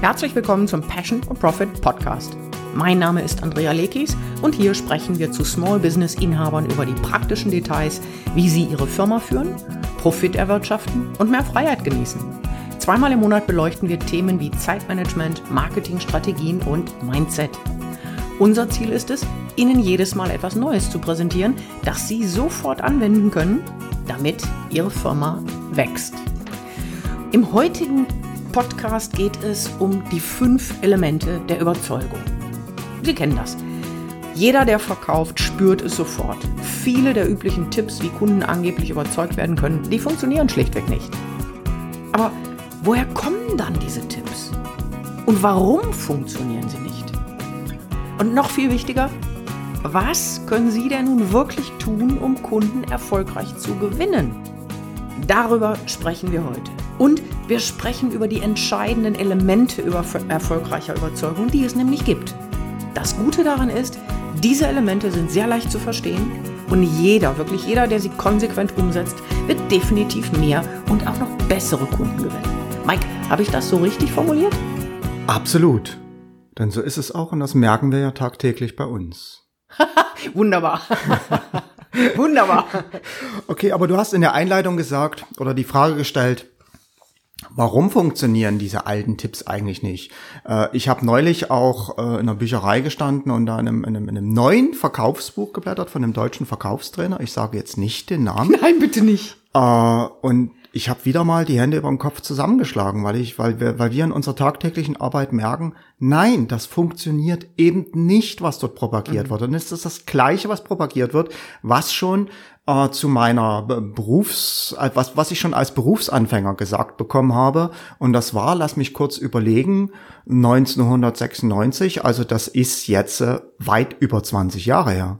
Herzlich willkommen zum Passion und Profit Podcast. Mein Name ist Andrea Lekis und hier sprechen wir zu Small Business Inhabern über die praktischen Details, wie sie ihre Firma führen, Profit erwirtschaften und mehr Freiheit genießen. Zweimal im Monat beleuchten wir Themen wie Zeitmanagement, Marketingstrategien und Mindset. Unser Ziel ist es, Ihnen jedes Mal etwas Neues zu präsentieren, das Sie sofort anwenden können, damit Ihre Firma wächst. Im heutigen Podcast geht es um die fünf Elemente der Überzeugung. Sie kennen das. Jeder, der verkauft, spürt es sofort. Viele der üblichen Tipps, wie Kunden angeblich überzeugt werden können, die funktionieren schlichtweg nicht. Aber woher kommen dann diese Tipps? Und warum funktionieren sie nicht? Und noch viel wichtiger, was können Sie denn nun wirklich tun, um Kunden erfolgreich zu gewinnen? Darüber sprechen wir heute. Und wir sprechen über die entscheidenden Elemente über erfolgreicher Überzeugung, die es nämlich gibt. Das Gute daran ist, diese Elemente sind sehr leicht zu verstehen und jeder, wirklich jeder, der sie konsequent umsetzt, wird definitiv mehr und auch noch bessere Kunden gewinnen. Mike, habe ich das so richtig formuliert? Absolut. Denn so ist es auch und das merken wir ja tagtäglich bei uns. Wunderbar. Wunderbar. Okay, aber du hast in der Einleitung gesagt oder die Frage gestellt, Warum funktionieren diese alten Tipps eigentlich nicht? Äh, ich habe neulich auch äh, in einer Bücherei gestanden und da in einem, in, einem, in einem, neuen Verkaufsbuch geblättert von einem deutschen Verkaufstrainer. Ich sage jetzt nicht den Namen. Nein, bitte nicht. Äh, und ich habe wieder mal die Hände über den Kopf zusammengeschlagen, weil ich, weil wir, weil wir in unserer tagtäglichen Arbeit merken, nein, das funktioniert eben nicht, was dort propagiert mhm. wird. Und es ist das Gleiche, was propagiert wird, was schon äh, zu meiner Berufs, äh, was, was ich schon als Berufsanfänger gesagt bekommen habe. Und das war, lass mich kurz überlegen, 1996. Also das ist jetzt äh, weit über 20 Jahre her.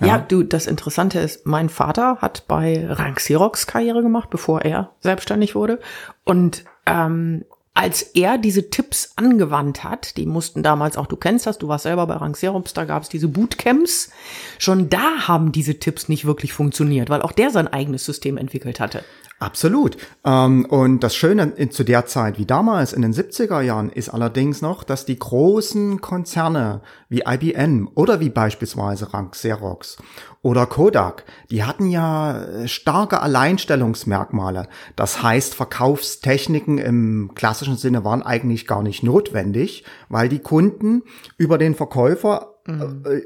Ja. ja, du, das Interessante ist, mein Vater hat bei Rank Xerox Karriere gemacht, bevor er selbstständig wurde. Und ähm, als er diese Tipps angewandt hat, die mussten damals auch, du kennst das, du warst selber bei Ranxerops, da gab es diese Bootcamps, schon da haben diese Tipps nicht wirklich funktioniert, weil auch der sein eigenes System entwickelt hatte. Absolut. Ähm, und das Schöne zu der Zeit wie damals in den 70er Jahren ist allerdings noch, dass die großen Konzerne wie IBM oder wie beispielsweise Rank Xerox oder Kodak, die hatten ja äh, starke Alleinstellungsmerkmale. Das heißt, Verkaufstechniken im klassischen Sinne waren eigentlich gar nicht notwendig, weil die Kunden über den Verkäufer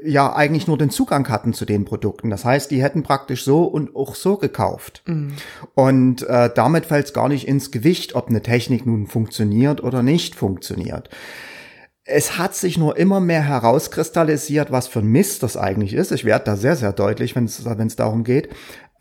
ja eigentlich nur den Zugang hatten zu den Produkten. Das heißt, die hätten praktisch so und auch so gekauft. Mhm. Und äh, damit fällt es gar nicht ins Gewicht, ob eine Technik nun funktioniert oder nicht funktioniert. Es hat sich nur immer mehr herauskristallisiert, was für ein Mist das eigentlich ist. Ich werde da sehr, sehr deutlich, wenn es darum geht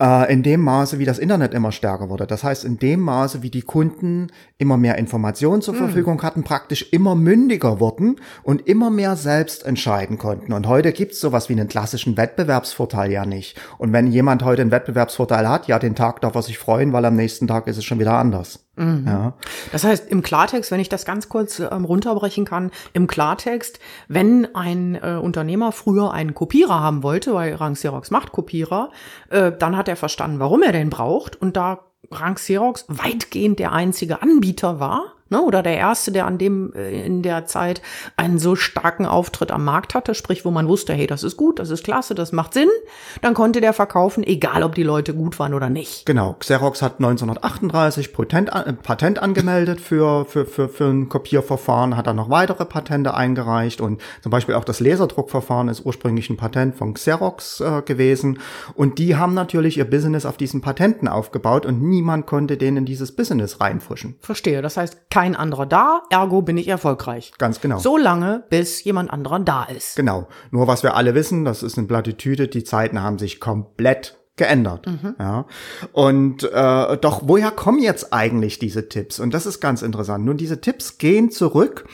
äh, in dem Maße, wie das Internet immer stärker wurde. Das heißt, in dem Maße, wie die Kunden immer mehr Informationen zur hm. Verfügung hatten, praktisch immer mündiger wurden und immer mehr selbst entscheiden konnten. Und heute gibt's sowas wie einen klassischen Wettbewerbsvorteil ja nicht. Und wenn jemand heute einen Wettbewerbsvorteil hat, ja, den Tag darf er sich freuen, weil am nächsten Tag ist es schon wieder anders. Mhm. Ja. Das heißt, im Klartext, wenn ich das ganz kurz ähm, runterbrechen kann, im Klartext, wenn ein äh, Unternehmer früher einen Kopierer haben wollte, weil Rang Xerox macht Kopierer, äh, dann hat er verstanden, warum er den braucht und da Rang Xerox weitgehend der einzige Anbieter war, ne, oder der erste, der an dem äh, in der Zeit einen so starken Auftritt am Markt hatte, sprich, wo man wusste, hey, das ist gut, das ist klasse, das macht Sinn, dann konnte der verkaufen, egal ob die Leute gut waren oder nicht. Genau, Xerox hat 1938 Patent, äh, Patent angemeldet für, für, für, für ein Kopierverfahren, hat dann noch weitere Patente eingereicht und zum Beispiel auch das Laserdruckverfahren ist ursprünglich ein Patent von Xerox äh, gewesen und die haben natürlich ihr Business auf diesen Patenten aufgebaut und niemand konnte denen in dieses Business reinfuschen. Verstehe, das heißt, kein kein anderer da, ergo bin ich erfolgreich. Ganz genau. So lange, bis jemand anderer da ist. Genau. Nur was wir alle wissen, das ist eine Plattitüde, die Zeiten haben sich komplett geändert. Mhm. Ja. Und äh, doch, woher kommen jetzt eigentlich diese Tipps? Und das ist ganz interessant. Nun, diese Tipps gehen zurück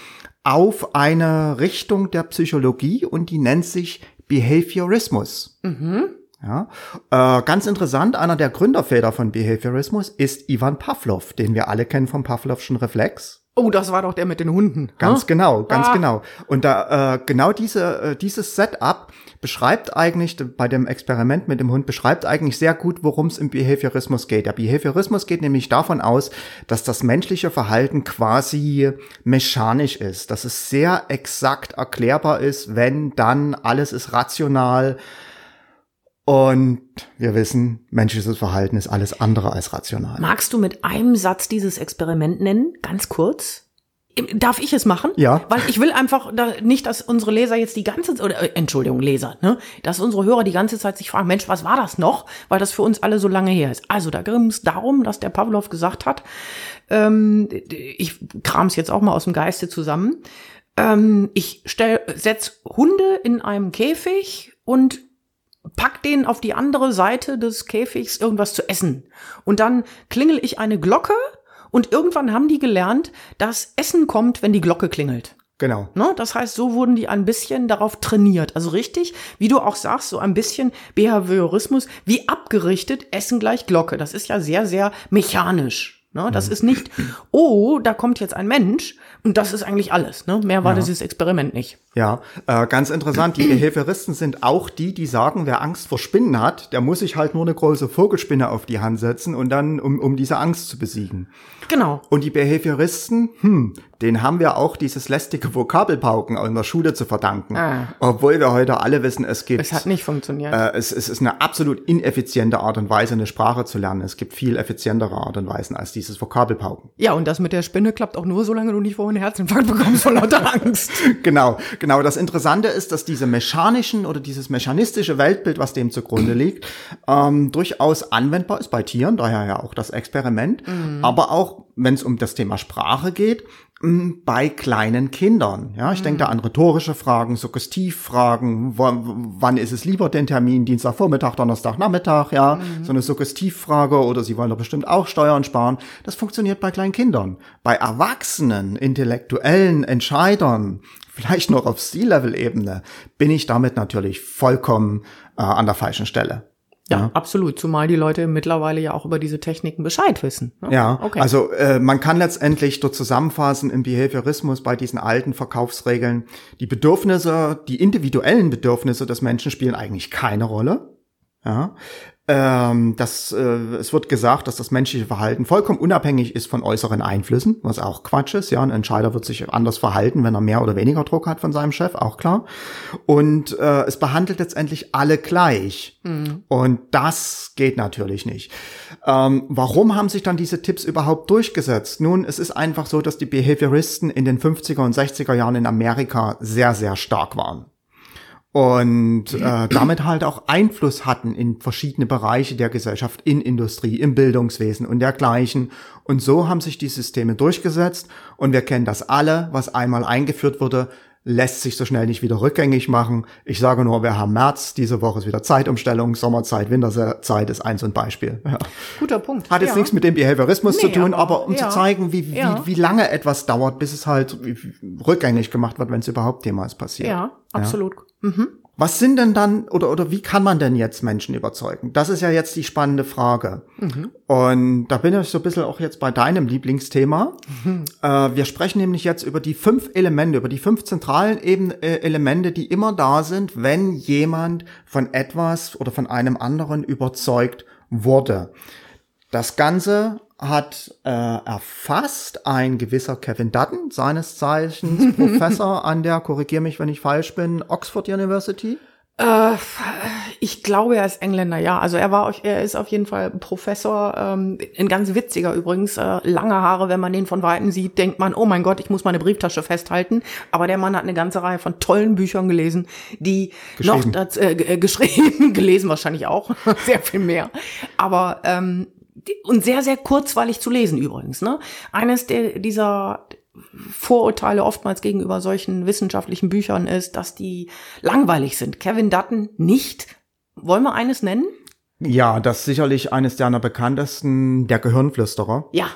auf eine Richtung der Psychologie und die nennt sich Behaviorismus. Mhm. Ja, äh, ganz interessant, einer der Gründerväter von Behaviorismus ist Ivan Pavlov, den wir alle kennen vom Pavlovschen Reflex. Oh, das war doch der mit den Hunden. Ganz hm? genau, ganz Ah. genau. Und da äh, genau diese äh, dieses Setup beschreibt eigentlich bei dem Experiment mit dem Hund beschreibt eigentlich sehr gut, worum es im Behaviorismus geht. Der Behaviorismus geht nämlich davon aus, dass das menschliche Verhalten quasi mechanisch ist, dass es sehr exakt erklärbar ist, wenn dann alles ist rational. Und wir wissen, menschliches Verhalten ist alles andere als rational. Magst du mit einem Satz dieses Experiment nennen? Ganz kurz? Darf ich es machen? Ja. Weil ich will einfach da, nicht, dass unsere Leser jetzt die ganze Zeit, oder äh, Entschuldigung, Leser, ne? Dass unsere Hörer die ganze Zeit sich fragen, Mensch, was war das noch? Weil das für uns alle so lange her ist. Also da ging es darum, dass der Pavlov gesagt hat, ähm, ich kram es jetzt auch mal aus dem Geiste zusammen, ähm, ich stell, setz Hunde in einem Käfig und pack denen auf die andere Seite des Käfigs irgendwas zu essen. Und dann klingel ich eine Glocke und irgendwann haben die gelernt, dass Essen kommt, wenn die Glocke klingelt. Genau. Ne? Das heißt, so wurden die ein bisschen darauf trainiert. Also richtig, wie du auch sagst, so ein bisschen Behaviorismus, wie abgerichtet, Essen gleich Glocke. Das ist ja sehr, sehr mechanisch. Ne? Das ist nicht, oh, da kommt jetzt ein Mensch und das ist eigentlich alles. Ne? Mehr war dieses Experiment nicht. Ja, äh, ganz interessant. Die Behavioristen sind auch die, die sagen, wer Angst vor Spinnen hat, der muss sich halt nur eine große Vogelspinne auf die Hand setzen und dann, um, um diese Angst zu besiegen. Genau. Und die Behavioristen, hm, den haben wir auch dieses lästige Vokabelpauken in der Schule zu verdanken. Ah. Obwohl wir heute alle wissen, es gibt. Es hat nicht funktioniert. äh, es, es ist eine absolut ineffiziente Art und Weise, eine Sprache zu lernen. Es gibt viel effizientere Art und Weisen als dieses Vokabelpauken. Ja, und das mit der Spinne klappt auch nur, solange du nicht vorher einen Herzinfarkt bekommst vor lauter Angst. Genau, genau. Das Interessante ist, dass diese mechanischen oder dieses mechanistische Weltbild, was dem zugrunde liegt, ähm, durchaus anwendbar ist bei Tieren, daher ja auch das Experiment, aber auch, wenn es um das Thema Sprache geht, bei kleinen Kindern. Ja, ich denke da an rhetorische Fragen, Suggestivfragen, wann ist es lieber den Termin, Dienstagvormittag, Donnerstagnachmittag, ja, so eine Suggestivfrage oder sie wollen doch bestimmt auch Steuern sparen. Das funktioniert bei kleinen Kindern. Bei Erwachsenen, intellektuellen Entscheidern, vielleicht noch auf C-Level-Ebene, bin ich damit natürlich vollkommen äh, an der falschen Stelle. Ja, absolut. Zumal die Leute mittlerweile ja auch über diese Techniken Bescheid wissen. ne? Ja, okay. also äh, man kann letztendlich dort zusammenfassen im Behaviorismus bei diesen alten Verkaufsregeln, die Bedürfnisse, die individuellen Bedürfnisse des Menschen spielen eigentlich keine Rolle. Ja, ähm, das, äh, es wird gesagt, dass das menschliche Verhalten vollkommen unabhängig ist von äußeren Einflüssen, was auch Quatsch ist. Ja, ein Entscheider wird sich anders verhalten, wenn er mehr oder weniger Druck hat von seinem Chef, auch klar. Und äh, es behandelt letztendlich alle gleich. Und das geht natürlich nicht. Ähm, warum haben sich dann diese Tipps überhaupt durchgesetzt? Nun, es ist einfach so, dass die Behavioristen in den 50er und 60er Jahren in Amerika sehr, sehr stark waren und äh, damit halt auch Einfluss hatten in verschiedene Bereiche der Gesellschaft, in Industrie, im Bildungswesen und dergleichen. Und so haben sich die Systeme durchgesetzt und wir kennen das alle, was einmal eingeführt wurde, lässt sich so schnell nicht wieder rückgängig machen. Ich sage nur, wir haben März, diese Woche ist wieder Zeitumstellung, Sommerzeit, Winterzeit ist eins und Beispiel. Ja. Guter Punkt. Hat jetzt ja. nichts mit dem Behaviorismus zu Nee, tun, aber- aber um ja. zu zeigen, wie, wie, wie lange etwas dauert, bis es halt rückgängig gemacht wird, wenn es überhaupt jemals passiert. Ja, absolut. Mhm. Was sind denn dann oder oder wie kann man denn jetzt Menschen überzeugen? Das ist ja jetzt die spannende Frage. Und da bin ich so ein bisschen auch jetzt bei deinem Lieblingsthema. Äh, wir sprechen nämlich jetzt über die fünf Elemente, über die fünf zentralen eben, äh, Elemente, die immer da sind, wenn jemand von etwas oder von einem anderen überzeugt wurde. Das Ganze hat äh, erfasst ein gewisser Kevin Dutton, seines Zeichens Professor an der, korrigier mich, wenn ich falsch bin, Oxford University. Äh, ich glaube, er ist Engländer, ja. Also er war, er ist auf jeden Fall Professor, ähm, ein ganz witziger übrigens, äh, lange Haare, wenn man den von Weitem sieht, denkt man, oh mein Gott, ich muss meine Brieftasche festhalten. Aber der Mann hat eine ganze Reihe von tollen Büchern gelesen, die noch das, äh, äh, geschrieben, gelesen wahrscheinlich auch, sehr viel mehr. Aber ähm, und sehr, sehr kurzweilig zu lesen übrigens. Ne? Eines der, dieser Vorurteile oftmals gegenüber solchen wissenschaftlichen Büchern ist, dass die langweilig sind. Kevin Dutton nicht. Wollen wir eines nennen? Ja, das ist sicherlich eines der bekanntesten, der Gehirnflüsterer. Ja.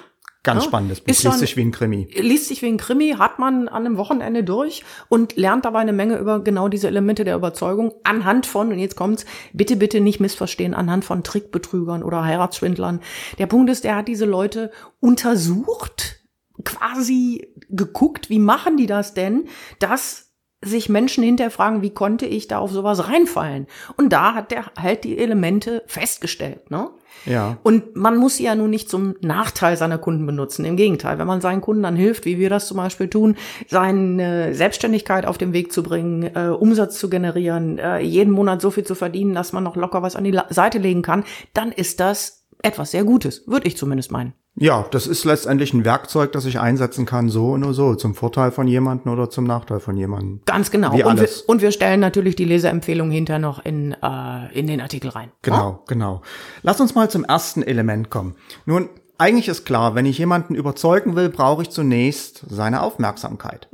Ganz Ja, spannendes Buch, ist liest sich wie ein Krimi. Liest sich wie ein Krimi, hat man an einem Wochenende durch und lernt dabei eine Menge über genau diese Elemente der Überzeugung anhand von, und jetzt kommt's, bitte, bitte nicht missverstehen, anhand von Trickbetrügern oder Heiratsschwindlern. Der Punkt ist, er hat diese Leute untersucht, quasi geguckt, wie machen die das denn, dass sich Menschen hinterfragen, wie konnte ich da auf sowas reinfallen? Und da hat er halt die Elemente festgestellt, ne? Ja. Und man muss sie ja nun nicht zum Nachteil seiner Kunden benutzen. Im Gegenteil, wenn man seinen Kunden dann hilft, wie wir das zum Beispiel tun, seine Selbstständigkeit auf den Weg zu bringen, äh, Umsatz zu generieren, äh, jeden Monat so viel zu verdienen, dass man noch locker was an die Seite legen kann, dann ist das etwas sehr Gutes, würde ich zumindest meinen. Ja, das ist letztendlich ein Werkzeug, das ich einsetzen kann, so und so, zum Vorteil von jemandem oder zum Nachteil von jemandem. Ganz genau. Wie und, wir, und wir stellen natürlich die Leserempfehlung hinter noch in, äh, in den Artikel rein. Genau, genau. Lass uns mal zum ersten Element kommen. Nun, eigentlich ist klar, wenn ich jemanden überzeugen will, brauche ich zunächst seine Aufmerksamkeit.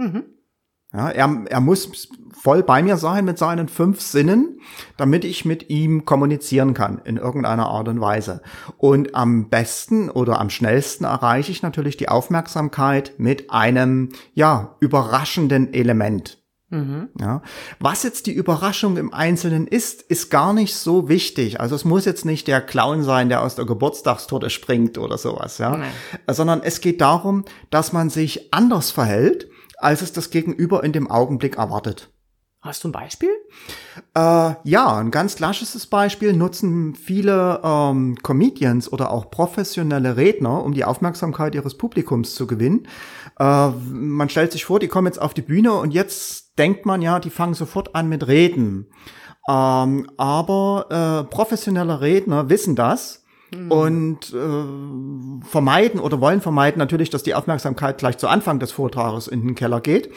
Ja, er, er muss voll bei mir sein mit seinen fünf Sinnen, damit ich mit ihm kommunizieren kann in irgendeiner Art und Weise. Und am besten oder am schnellsten erreiche ich natürlich die Aufmerksamkeit mit einem, ja, überraschenden Element. Ja. Was jetzt die Überraschung im Einzelnen ist, ist gar nicht so wichtig. Also es muss jetzt nicht der Clown sein, der aus der Geburtstagstorte springt oder sowas, ja. Nein. Sondern es geht darum, dass man sich anders verhält, als es das Gegenüber in dem Augenblick erwartet. Hast du ein Beispiel? Äh, ja, ein ganz klassisches Beispiel nutzen viele ähm, Comedians oder auch professionelle Redner, um die Aufmerksamkeit ihres Publikums zu gewinnen. Äh, man stellt sich vor, die kommen jetzt auf die Bühne und jetzt denkt man ja, die fangen sofort an mit Reden. Ähm, aber äh, professionelle Redner wissen das und äh, vermeiden oder wollen vermeiden natürlich, dass die Aufmerksamkeit gleich zu Anfang des Vortrages in den Keller geht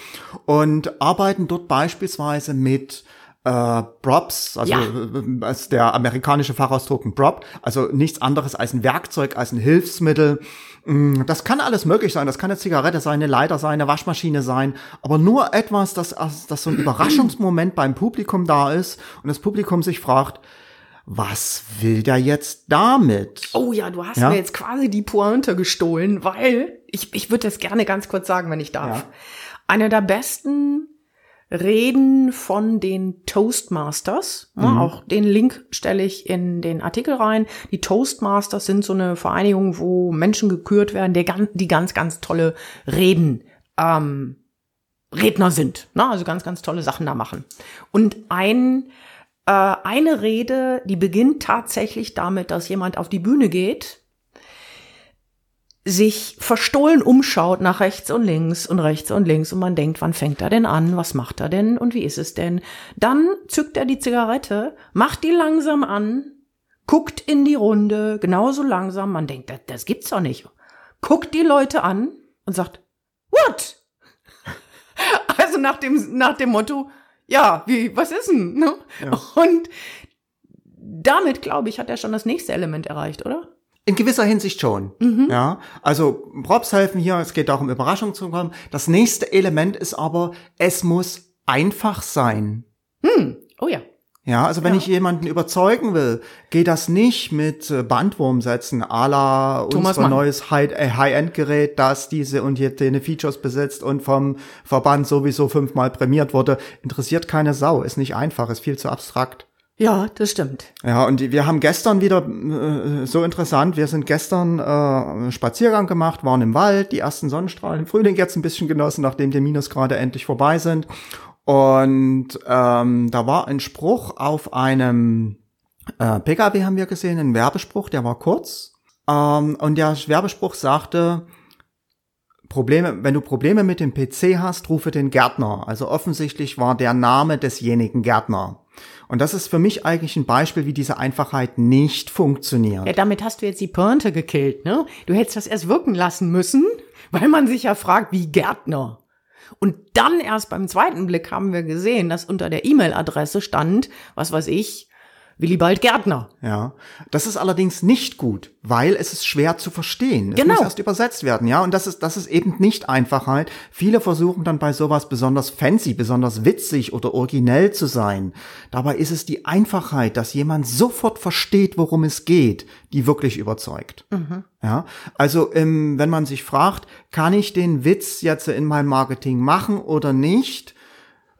und arbeiten dort beispielsweise mit äh, Props, also Ja. äh, als der amerikanische Fachausdruck ein Prop, also nichts anderes als ein Werkzeug, als ein Hilfsmittel. Mm, Das kann alles möglich sein. Das kann eine Zigarette sein, eine Leiter sein, eine Waschmaschine sein, aber nur etwas, das, das so ein Überraschungsmoment beim Publikum da ist und das Publikum sich fragt, was will der jetzt damit? Oh ja, du hast Ja? mir jetzt quasi die Pointe gestohlen, weil ich, ich würde das gerne ganz kurz sagen, wenn ich darf. Ja. Eine der besten Reden von den Toastmasters. Ja, Auch den Link stelle ich in den Artikel rein. Die Toastmasters sind so eine Vereinigung, wo Menschen gekürt werden, die ganz, die ganz, ganz tolle Reden ähm, Redner sind. Ne? Also ganz, ganz tolle Sachen da machen. Und ein, äh, eine Rede, die beginnt tatsächlich damit, dass jemand auf die Bühne geht, sich verstohlen umschaut nach rechts und links und rechts und links und man denkt, wann fängt er denn an, was macht er denn und wie ist es denn? Dann zückt er die Zigarette, macht die langsam an, guckt in die Runde, genauso langsam, man denkt, das, das gibt's doch nicht. Guckt die Leute an und sagt, what? Also nach dem, nach dem Motto, ja, wie, was ist denn? Ne? Und damit, glaube ich, hat er schon das nächste Element erreicht, oder? In gewisser Hinsicht schon. Ja, also Props helfen hier. Es geht darum, Überraschung zu bekommen. Das nächste Element ist aber, es muss einfach sein. Oh ja. Ja, also wenn Ja. ich jemanden überzeugen will, geht das nicht mit äh, Bandwurmsätzen à la Thomas unser Mann. neues äh, High-End-Gerät, das diese und jene Features besitzt und vom Verband sowieso fünfmal prämiert wurde. Interessiert keine Sau, ist nicht einfach, ist viel zu abstrakt. Ja, das stimmt. Ja, und wir haben gestern wieder äh, so interessant, wir sind gestern äh, einen Spaziergang gemacht, waren im Wald, die ersten Sonnenstrahlen im Frühling jetzt ein bisschen genossen, nachdem die Minusgrade endlich vorbei sind. Und ähm, da war ein Spruch auf einem äh, PKW, haben wir gesehen, ein Werbespruch, der war kurz. Ähm, und der Werbespruch sagte, Probleme, wenn du Probleme mit dem PC hast, rufe den Gärtner. Also offensichtlich war der Name desjenigen Gärtner. Und das ist für mich eigentlich ein Beispiel, wie diese Einfachheit nicht funktioniert. Ja, damit hast du jetzt die Pointe gekillt, ne? Du hättest das erst wirken lassen müssen, weil man sich ja fragt, wie Gärtner. Und dann erst beim zweiten Blick haben wir gesehen, dass unter der E-Mail-Adresse stand, was weiß ich, Willibald Gärtner. Ja, das ist allerdings nicht gut, weil es ist schwer zu verstehen. Es Genau. muss erst übersetzt werden, ja, und das ist das ist eben nicht Einfachheit. Viele versuchen dann bei sowas besonders fancy, besonders witzig oder originell zu sein. Dabei ist es die Einfachheit, dass jemand sofort versteht, worum es geht, die wirklich überzeugt. Ja, also ähm, wenn man sich fragt, kann ich den Witz jetzt in meinem Marketing machen oder nicht,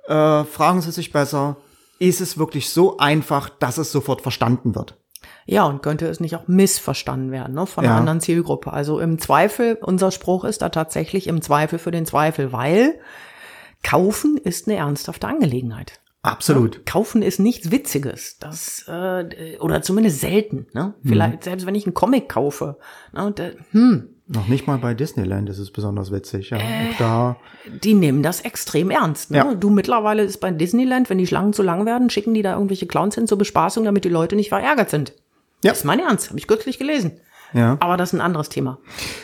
äh, fragen Sie sich besser, ist es wirklich so einfach, dass es sofort verstanden wird? Ja, und könnte es nicht auch missverstanden werden ne, von einer Ja. anderen Zielgruppe. Also im Zweifel, unser Spruch ist da tatsächlich im Zweifel für den Zweifel, weil Kaufen ist eine ernsthafte Angelegenheit. Absolut. Kaufen ist nichts Witziges. Das, äh, oder zumindest selten. Ne? Vielleicht, selbst wenn ich einen Comic kaufe. Ne, und, äh, hm, Noch nicht mal bei Disneyland ist es besonders witzig. Ja. Äh. Auch da, die nehmen das extrem ernst. Ne? Ja. Du mittlerweile ist bei Disneyland, wenn die Schlangen zu lang werden, schicken die da irgendwelche Clowns hin zur Bespaßung, damit die Leute nicht verärgert sind. Ja. Das ist mein Ernst, habe ich kürzlich gelesen. ja. Aber das ist ein anderes Thema.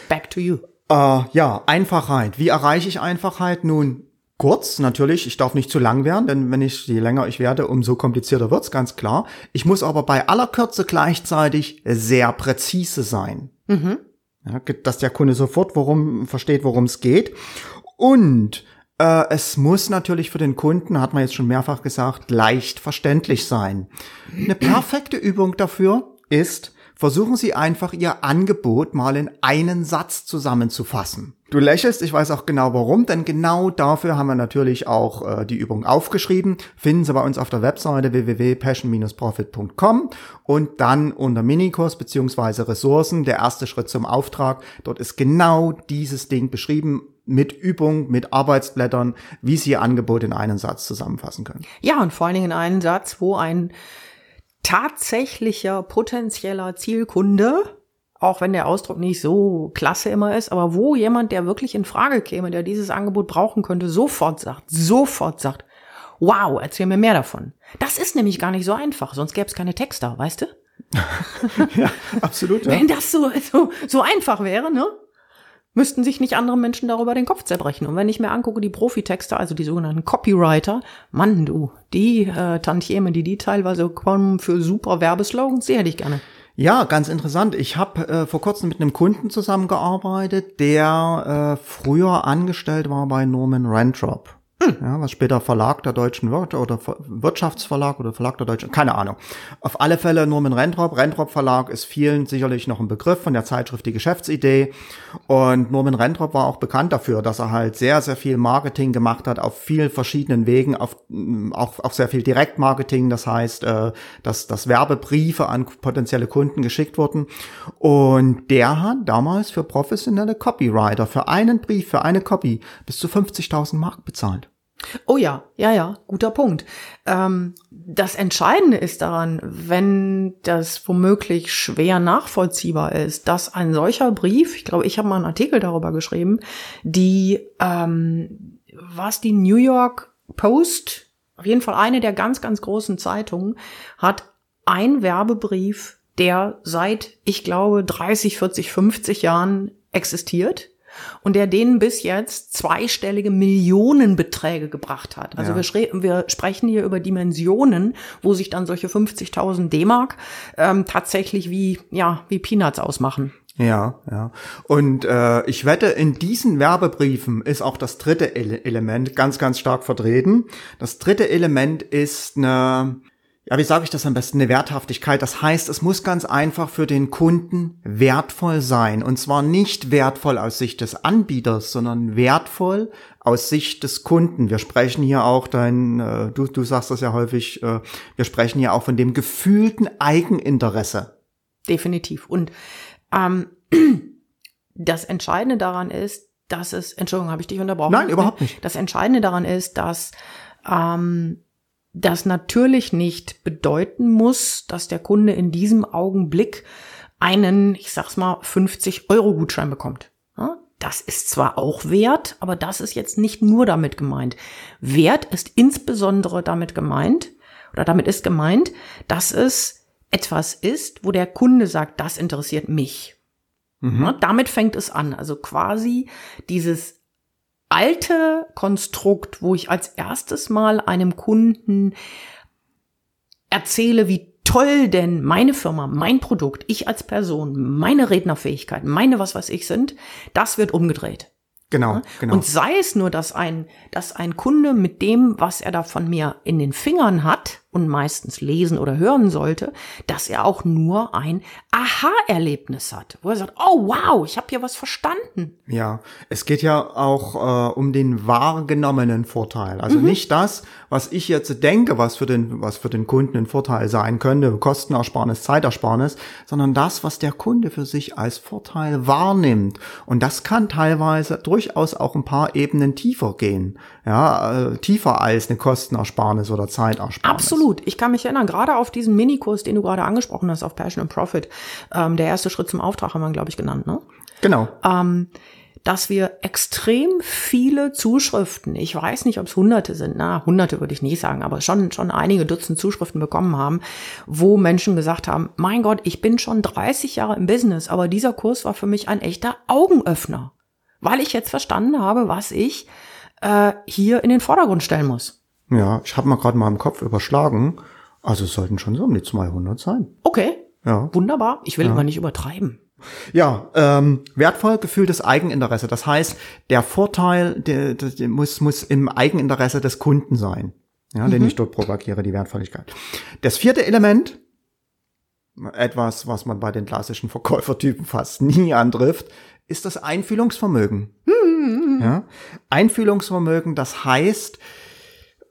Back to you. Äh, ja, Einfachheit. Wie erreiche ich Einfachheit? Nun, kurz, natürlich, ich darf nicht zu lang werden, denn wenn ich, je länger ich werde, umso komplizierter wird's, ganz klar. Ich muss aber bei aller Kürze gleichzeitig sehr präzise sein. Ja, dass der Kunde sofort worum, versteht, worum es geht. Und äh, es muss natürlich für den Kunden, hat man jetzt schon mehrfach gesagt, leicht verständlich sein. Eine perfekte Übung dafür ist, versuchen Sie einfach Ihr Angebot mal in einen Satz zusammenzufassen. Du lächelst, ich weiß auch genau warum, denn genau dafür haben wir natürlich auch äh, die Übung aufgeschrieben. Finden Sie bei uns auf der Webseite www.passion-profit.com und dann unter Minikurs beziehungsweise Ressourcen, der erste Schritt zum Auftrag. Dort ist genau dieses Ding beschrieben mit Übung, mit Arbeitsblättern, wie Sie Ihr Angebot in einen Satz zusammenfassen können. Ja, und vor allen Dingen einen Satz, wo ein tatsächlicher potenzieller Zielkunde, auch wenn der Ausdruck nicht so klasse immer ist, aber wo jemand, der wirklich in Frage käme, der dieses Angebot brauchen könnte, sofort sagt, sofort sagt, wow, erzähl mir mehr davon. Das ist nämlich gar nicht so einfach, sonst gäbe es keine Texter, weißt du? Ja, absolut. Ja. Wenn das so, so, so einfach wäre, ne? Müssten sich nicht andere Menschen darüber den Kopf zerbrechen. Und wenn ich mir angucke, die Profitexter, also die sogenannten Copywriter, Mann, du, die äh, Tantiemen, die die teilweise kommen für super Werbeslogans, die hätte ich gerne. Ja, ganz interessant. Ich habe äh, vor kurzem mit einem Kunden zusammengearbeitet, der äh, früher angestellt war bei Norman Rentrop. Ja, was später Verlag der deutschen Wir oder Ver- Wirtschaftsverlag oder Verlag der deutschen, keine Ahnung. Auf alle Fälle Norman Rentrop. Rentrop Verlag ist vielen sicherlich noch ein Begriff von der Zeitschrift Die Geschäftsidee. Und Norman Rentrop war auch bekannt dafür, dass er halt sehr, sehr viel Marketing gemacht hat auf vielen verschiedenen Wegen, auf, mm, auch, auch sehr viel Direktmarketing. Das heißt, äh, dass, dass Werbebriefe an potenzielle Kunden geschickt wurden. Und der hat damals für professionelle Copywriter für einen Brief, für eine Copy bis zu 50.000 Mark bezahlt. Oh ja, ja, ja, guter Punkt. Ähm, das Entscheidende ist daran, wenn das womöglich schwer nachvollziehbar ist, dass ein solcher Brief, ich glaube, ich habe mal einen Artikel darüber geschrieben, die, ähm, was die New York Post, auf jeden Fall eine der ganz, ganz großen Zeitungen, hat ein Werbebrief, der seit, ich glaube, 30, 40, 50 Jahren existiert und der denen bis jetzt zweistellige Millionenbeträge gebracht hat. Also Ja. wir, wir sprechen hier über Dimensionen, wo sich dann solche 50.000 D-Mark ähm, tatsächlich wie, ja, wie Peanuts ausmachen. Ja, ja. Und äh, ich wette, in diesen Werbebriefen ist auch das dritte Ele Element ganz, ganz stark vertreten. Das dritte Element ist eine, ja, wie sage ich das am besten, eine Werthaftigkeit. Das heißt, es muss ganz einfach für den Kunden wertvoll sein. Und zwar nicht wertvoll aus Sicht des Anbieters, sondern wertvoll aus Sicht des Kunden. Wir sprechen hier auch dein, äh, du, du sagst das ja häufig, äh, wir sprechen hier auch von dem gefühlten Eigeninteresse. Definitiv. Und ähm, das Entscheidende daran ist, dass es, Entschuldigung, habe ich dich unterbrochen? Nein, überhaupt nicht. Das Entscheidende daran ist, dass ähm, das natürlich nicht bedeuten muss, dass der Kunde in diesem Augenblick einen, ich sag's mal, 50-Euro-Gutschein bekommt. Ja, Das ist zwar auch wert, aber das ist jetzt nicht nur damit gemeint. Wert ist insbesondere damit gemeint, oder damit ist gemeint, dass es etwas ist, wo der Kunde sagt, das interessiert mich. Ja, damit fängt es an. Also quasi dieses alte Konstrukt, wo ich als erstes mal einem Kunden erzähle, wie toll denn meine Firma, mein Produkt, ich als Person, meine Rednerfähigkeit, meine was weiß ich sind, das wird umgedreht. Genau, genau. Und sei es nur, dass ein, dass ein Kunde mit dem, was er da von mir in den Fingern hat und meistens lesen oder hören sollte, dass er auch nur ein Aha-Erlebnis hat, wo er sagt, oh wow, ich habe hier was verstanden. Ja, es geht ja auch äh, um den wahrgenommenen Vorteil. Also mhm. nicht das, was ich jetzt denke, was für den, was für den Kunden ein Vorteil sein könnte, Kostenersparnis, Zeitersparnis, sondern das, was der Kunde für sich als Vorteil wahrnimmt. Und das kann teilweise durchaus auch ein paar Ebenen tiefer gehen. Ja, äh, tiefer als eine Kostenersparnis oder Zeitersparnis. Absolut. Ich kann mich erinnern, gerade auf diesen Minikurs, den du gerade angesprochen hast, auf Passion and Profit, ähm, der erste Schritt zum Auftrag haben wir, glaube ich, genannt, ne? Genau. Ähm, dass wir extrem viele Zuschriften, ich weiß nicht, ob es hunderte sind, na, hunderte würde ich nicht sagen, aber schon, schon einige Dutzend Zuschriften bekommen haben, wo Menschen gesagt haben, mein Gott, ich bin schon 30 Jahre im Business, aber dieser Kurs war für mich ein echter Augenöffner, weil ich jetzt verstanden habe, was ich äh, hier in den Vordergrund stellen muss. Ja, ich habe mal gerade mal im Kopf überschlagen. Also es sollten schon so um die 200 sein. Okay. Ja. Wunderbar. Ich will ja. immer nicht übertreiben. Ja, ähm, wertvoll gefühltes Eigeninteresse. Das heißt, der Vorteil der, der muss, muss im Eigeninteresse des Kunden sein, ja, mhm. den ich dort propagiere, die Wertvolligkeit. Das vierte Element, etwas, was man bei den klassischen Verkäufertypen fast nie antrifft, ist das Einfühlungsvermögen. Mhm. Ja? Einfühlungsvermögen, das heißt,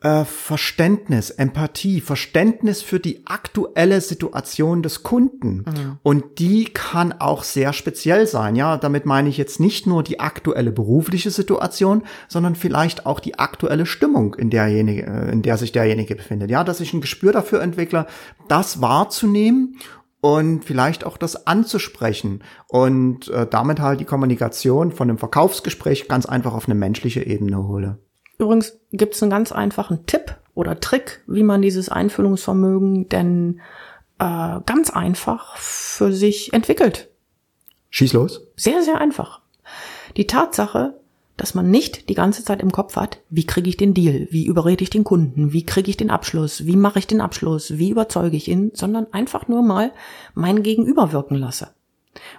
äh, Verständnis, Empathie, Verständnis für die aktuelle Situation des Kunden. Mhm. Und die kann auch sehr speziell sein. Ja, damit meine ich jetzt nicht nur die aktuelle berufliche Situation, sondern vielleicht auch die aktuelle Stimmung, in derjenige, äh, in der sich derjenige befindet. Ja, dass ich ein Gespür dafür entwickle, das wahrzunehmen und vielleicht auch das anzusprechen und äh, damit halt die Kommunikation von einem Verkaufsgespräch ganz einfach auf eine menschliche Ebene hole. Übrigens gibt es einen ganz einfachen Tipp oder Trick, wie man dieses Einfühlungsvermögen denn äh, ganz einfach für sich entwickelt. Schieß los. Sehr, sehr einfach. Die Tatsache, dass man nicht die ganze Zeit im Kopf hat, wie kriege ich den Deal, wie überrede ich den Kunden, wie kriege ich den Abschluss, wie mache ich den Abschluss, wie überzeuge ich ihn, sondern einfach nur mal mein Gegenüber wirken lasse.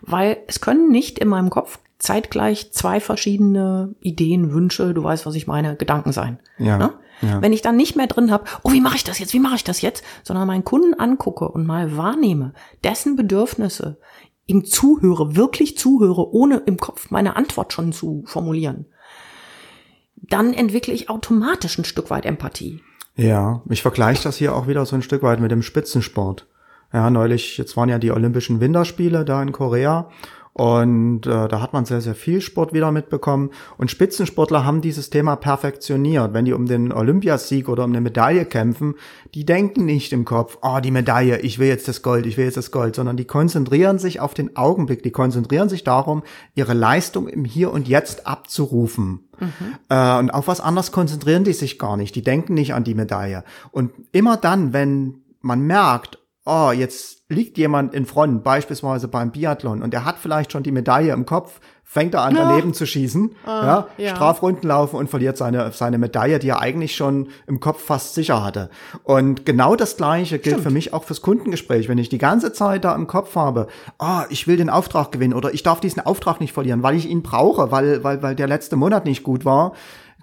Weil es können nicht in meinem Kopf zeitgleich zwei verschiedene Ideen, Wünsche, du weißt, was ich meine, Gedanken sein. Ja, ne? ja. Wenn ich dann nicht mehr drin habe, oh, wie mache ich das jetzt, wie mache ich das jetzt, sondern meinen Kunden angucke und mal wahrnehme, dessen Bedürfnisse, ihm zuhöre, wirklich zuhöre, ohne im Kopf meine Antwort schon zu formulieren, dann entwickle ich automatisch ein Stück weit Empathie. Ja, ich vergleiche das hier auch wieder so ein Stück weit mit dem Spitzensport. Ja, neulich, jetzt waren ja die Olympischen Winterspiele da in Korea und äh, da hat man sehr, sehr viel Sport wieder mitbekommen. Und Spitzensportler haben dieses Thema perfektioniert. Wenn die um den Olympiasieg oder um eine Medaille kämpfen, die denken nicht im Kopf, oh, die Medaille, ich will jetzt das Gold, ich will jetzt das Gold, sondern die konzentrieren sich auf den Augenblick, die konzentrieren sich darum, ihre Leistung im Hier und Jetzt abzurufen. Mhm. Äh, und auf was anderes konzentrieren die sich gar nicht. Die denken nicht an die Medaille. Und immer dann, wenn man merkt, oh, jetzt liegt jemand in Front, beispielsweise beim Biathlon, und er hat vielleicht schon die Medaille im Kopf, fängt er an, daneben zu schießen, ah, ja, ja, Strafrunden laufen und verliert seine, seine Medaille, die er eigentlich schon im Kopf fast sicher hatte. Und genau das Gleiche gilt Stimmt. für mich auch fürs Kundengespräch. Wenn ich die ganze Zeit da im Kopf habe, ah, ich will den Auftrag gewinnen oder ich darf diesen Auftrag nicht verlieren, weil ich ihn brauche, weil, weil, weil der letzte Monat nicht gut war,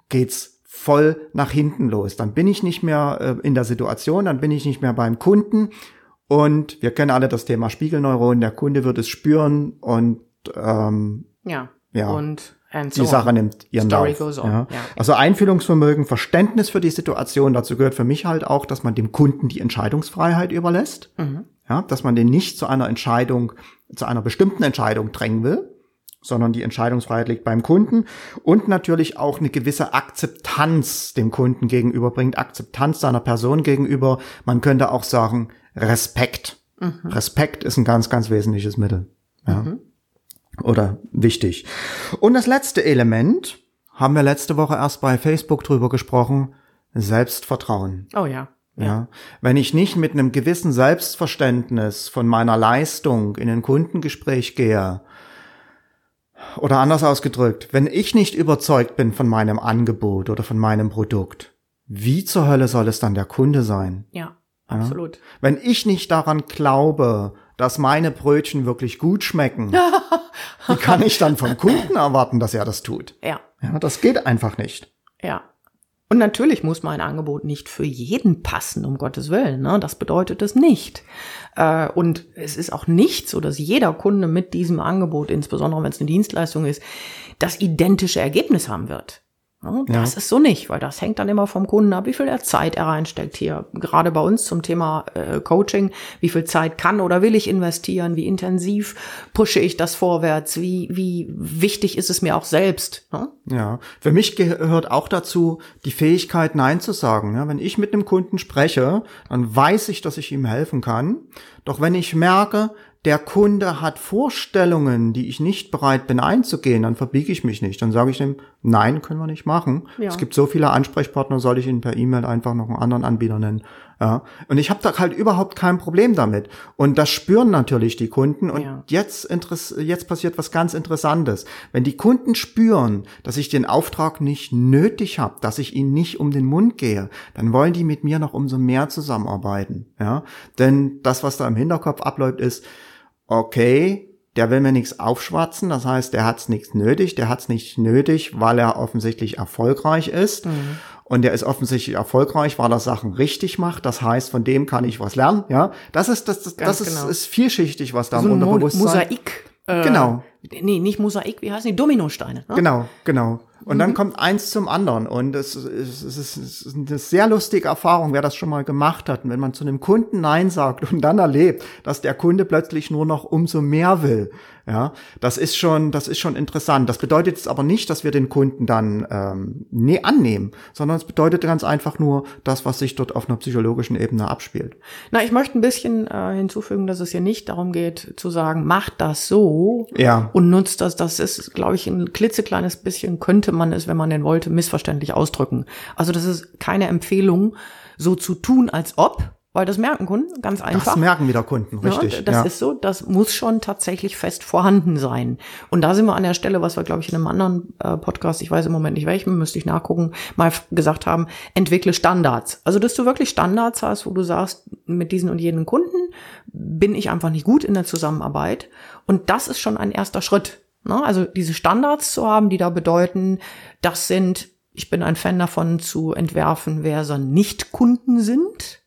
geht's voll nach hinten los. Dann bin ich nicht mehr äh, in der Situation, dann bin ich nicht mehr beim Kunden und wir kennen alle das Thema Spiegelneuronen. Der Kunde wird es spüren und ähm, ja. ja. Und so die Sache nimmt ihren Story Lauf. Goes on. Ja. ja. Also Einfühlungsvermögen, Verständnis für die Situation. Dazu gehört für mich halt auch, dass man dem Kunden die Entscheidungsfreiheit überlässt. Mhm. Ja, dass man den nicht zu einer Entscheidung, zu einer bestimmten Entscheidung drängen will, sondern die Entscheidungsfreiheit liegt beim Kunden und natürlich auch eine gewisse Akzeptanz dem Kunden gegenüberbringt, Akzeptanz seiner Person gegenüber. Man könnte auch sagen, Respekt. Mhm. Respekt ist ein ganz, ganz wesentliches Mittel. Ja. Mhm. Oder wichtig. Und das letzte Element haben wir letzte Woche erst bei Facebook drüber gesprochen. Selbstvertrauen. Oh ja. Ja. ja. Wenn ich nicht mit einem gewissen Selbstverständnis von meiner Leistung in ein Kundengespräch gehe, oder anders ausgedrückt, wenn ich nicht überzeugt bin von meinem Angebot oder von meinem Produkt, wie zur Hölle soll es dann der Kunde sein? Ja. Absolut. Wenn ich nicht daran glaube, dass meine Brötchen wirklich gut schmecken, wie kann ich dann vom Kunden erwarten, dass er das tut? Ja. Ja, das geht einfach nicht. Ja. Und natürlich muss mein Angebot nicht für jeden passen, um Gottes Willen. Ne? Das bedeutet es nicht. Äh, und es ist auch nicht so, dass jeder Kunde mit diesem Angebot, insbesondere wenn es eine Dienstleistung ist, das identische Ergebnis haben wird. Das ja. ist so nicht, weil das hängt dann immer vom Kunden ab, wie viel er Zeit er reinsteckt hier. Gerade bei uns zum Thema äh, Coaching, wie viel Zeit kann oder will ich investieren, wie intensiv pushe ich das vorwärts, wie, wie wichtig ist es mir auch selbst. Ne? Ja, für mich gehört auch dazu die Fähigkeit, Nein zu sagen. Ja, wenn ich mit einem Kunden spreche, dann weiß ich, dass ich ihm helfen kann. Doch wenn ich merke, der Kunde hat Vorstellungen, die ich nicht bereit bin einzugehen, dann verbiege ich mich nicht. Dann sage ich dem, nein, können wir nicht machen. Ja. Es gibt so viele Ansprechpartner, soll ich Ihnen per E-Mail einfach noch einen anderen Anbieter nennen. Ja. Und ich habe da halt überhaupt kein Problem damit. Und das spüren natürlich die Kunden. Und ja. jetzt, jetzt passiert was ganz Interessantes. Wenn die Kunden spüren, dass ich den Auftrag nicht nötig habe, dass ich ihnen nicht um den Mund gehe, dann wollen die mit mir noch umso mehr zusammenarbeiten. Ja. Denn das, was da im Hinterkopf abläuft, ist, okay, der will mir nichts aufschwatzen, das heißt, der hat's nichts nötig, der hat's nicht nötig, weil er offensichtlich erfolgreich ist. Mhm. Und der ist offensichtlich erfolgreich, weil er Sachen richtig macht. Das heißt, von dem kann ich was lernen. Ja, das ist das, das, das ist, genau. ist vielschichtig, was da so im Unterbewusstsein. Mosaik. Äh, genau. Nee, nicht Mosaik, wie heißen die? Dominosteine. Ne? Genau, genau. Und mhm. dann kommt eins zum anderen. Und es, es, es, ist, eine sehr lustige Erfahrung, wer das schon mal gemacht hat. Und wenn man zu einem Kunden Nein sagt und dann erlebt, dass der Kunde plötzlich nur noch umso mehr will, ja, das ist schon, das ist schon interessant. Das bedeutet jetzt aber nicht, dass wir den Kunden dann ähm, nee, annehmen, sondern es bedeutet ganz einfach nur das, was sich dort auf einer psychologischen Ebene abspielt. Na, ich möchte ein bisschen äh, hinzufügen, dass es hier nicht darum geht zu sagen, macht das so ja. und nutzt das. Das ist, glaube ich, ein klitzekleines bisschen könnte man es, wenn man denn wollte, missverständlich ausdrücken. Also das ist keine Empfehlung, so zu tun, als ob, weil das merken Kunden ganz einfach. Das merken wieder Kunden, richtig. Ja, das ja. ist so, das muss schon tatsächlich fest vorhanden sein. Und da sind wir an der Stelle, was wir, glaube ich, in einem anderen äh, Podcast, ich weiß im Moment nicht welchem, müsste ich nachgucken, mal gesagt haben, entwickle Standards. Also, dass du wirklich Standards hast, wo du sagst, mit diesen und jenen Kunden bin ich einfach nicht gut in der Zusammenarbeit. Und das ist schon ein erster Schritt. Ne? Also diese Standards zu haben, die da bedeuten, das sind, ich bin ein Fan davon zu entwerfen, wer so Nicht-Kunden sind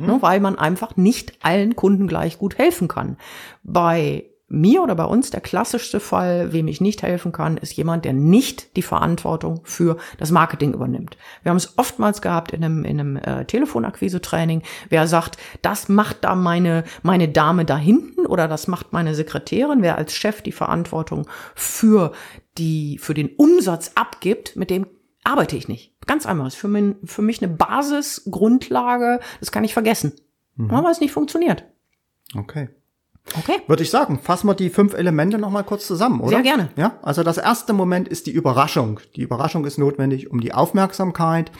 mhm. ne, weil man einfach nicht allen Kunden gleich gut helfen kann. Bei mir oder bei uns der klassischste Fall, wem ich nicht helfen kann, ist jemand, der nicht die Verantwortung für das Marketing übernimmt. Wir haben es oftmals gehabt in einem, in einem äh, Telefonakquise-Training, wer sagt, das macht da meine, meine Dame da hinten oder das macht meine Sekretärin, wer als Chef die Verantwortung für die, für den Umsatz abgibt, mit dem arbeite ich nicht. Ganz einfach. Das ist für, mich, für mich eine Basisgrundlage. Das kann ich vergessen. Mhm. weil es nicht funktioniert. Okay. Okay. Würde ich sagen, fassen wir die fünf Elemente nochmal kurz zusammen, oder? Sehr gerne. Ja, also das erste Moment ist die Überraschung. Die Überraschung ist notwendig, um die Aufmerksamkeit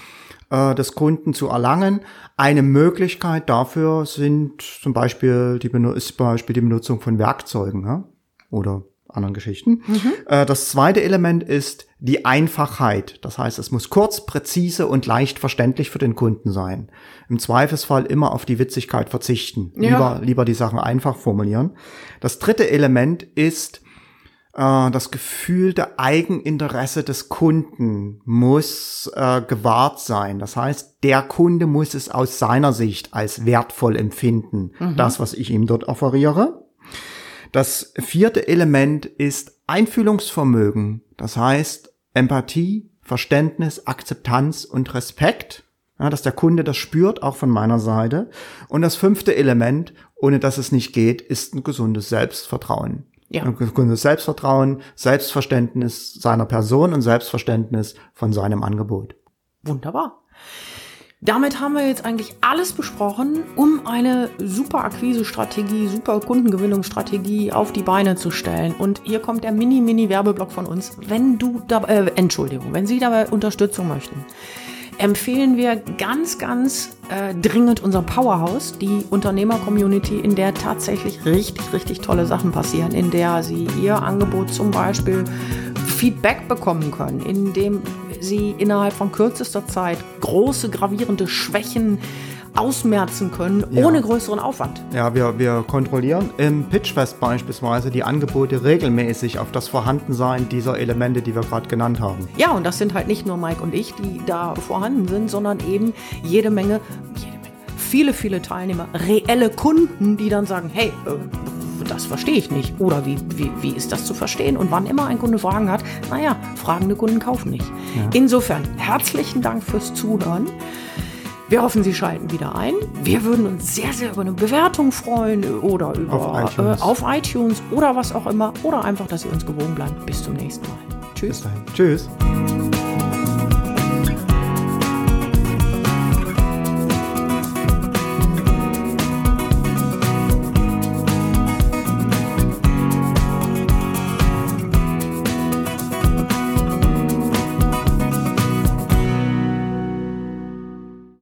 äh, des Kunden zu erlangen. Eine Möglichkeit dafür sind zum Beispiel die, ist zum Beispiel die Benutzung von Werkzeugen ja? oder anderen Geschichten. Mhm. Äh, das zweite Element ist die Einfachheit. Das heißt, es muss kurz, präzise und leicht verständlich für den Kunden sein. Im Zweifelsfall immer auf die Witzigkeit verzichten. Ja. Lieber, lieber die Sachen einfach formulieren. Das dritte Element ist äh, das gefühlte Eigeninteresse des Kunden muss äh, gewahrt sein. Das heißt, der Kunde muss es aus seiner Sicht als wertvoll empfinden, mhm. das, was ich ihm dort offeriere. Das vierte Element ist Einfühlungsvermögen. Das heißt Empathie, Verständnis, Akzeptanz und Respekt. Ja, dass der Kunde das spürt, auch von meiner Seite. Und das fünfte Element, ohne dass es nicht geht, ist ein gesundes Selbstvertrauen. Ja. Ein gesundes Selbstvertrauen, Selbstverständnis seiner Person und Selbstverständnis von seinem Angebot. Wunderbar. Damit haben wir jetzt eigentlich alles besprochen, um eine super Akquise-Strategie, super Kundengewinnungsstrategie auf die Beine zu stellen. Und hier kommt der Mini-Mini-Werbeblock von uns. Wenn du da, äh, Entschuldigung, wenn Sie dabei Unterstützung möchten, empfehlen wir ganz, ganz äh, dringend unser Powerhouse, die Unternehmer-Community, in der tatsächlich richtig, richtig tolle Sachen passieren, in der Sie Ihr Angebot zum Beispiel Feedback bekommen können, in dem sie innerhalb von kürzester Zeit große, gravierende Schwächen ausmerzen können, Ja. ohne größeren Aufwand. Ja, wir, wir kontrollieren im Pitchfest beispielsweise die Angebote regelmäßig auf das Vorhandensein dieser Elemente, die wir gerade genannt haben. Ja, und das sind halt nicht nur Mike und ich, die da vorhanden sind, sondern eben jede Menge, jede Menge, viele, viele Teilnehmer, reelle Kunden, die dann sagen, hey, äh, das verstehe ich nicht. Oder wie, wie, wie ist das zu verstehen? Und wann immer ein Kunde Fragen hat, naja, fragende Kunden kaufen nicht. Insofern, herzlichen Dank fürs Zuhören. Wir hoffen, Sie schalten wieder ein. Wir würden uns sehr, sehr über eine Bewertung freuen oder über Auf iTunes. Äh, auf iTunes oder was auch immer. Oder einfach, dass Sie uns gewogen bleiben. Bis zum nächsten Mal. Tschüss. Tschüss.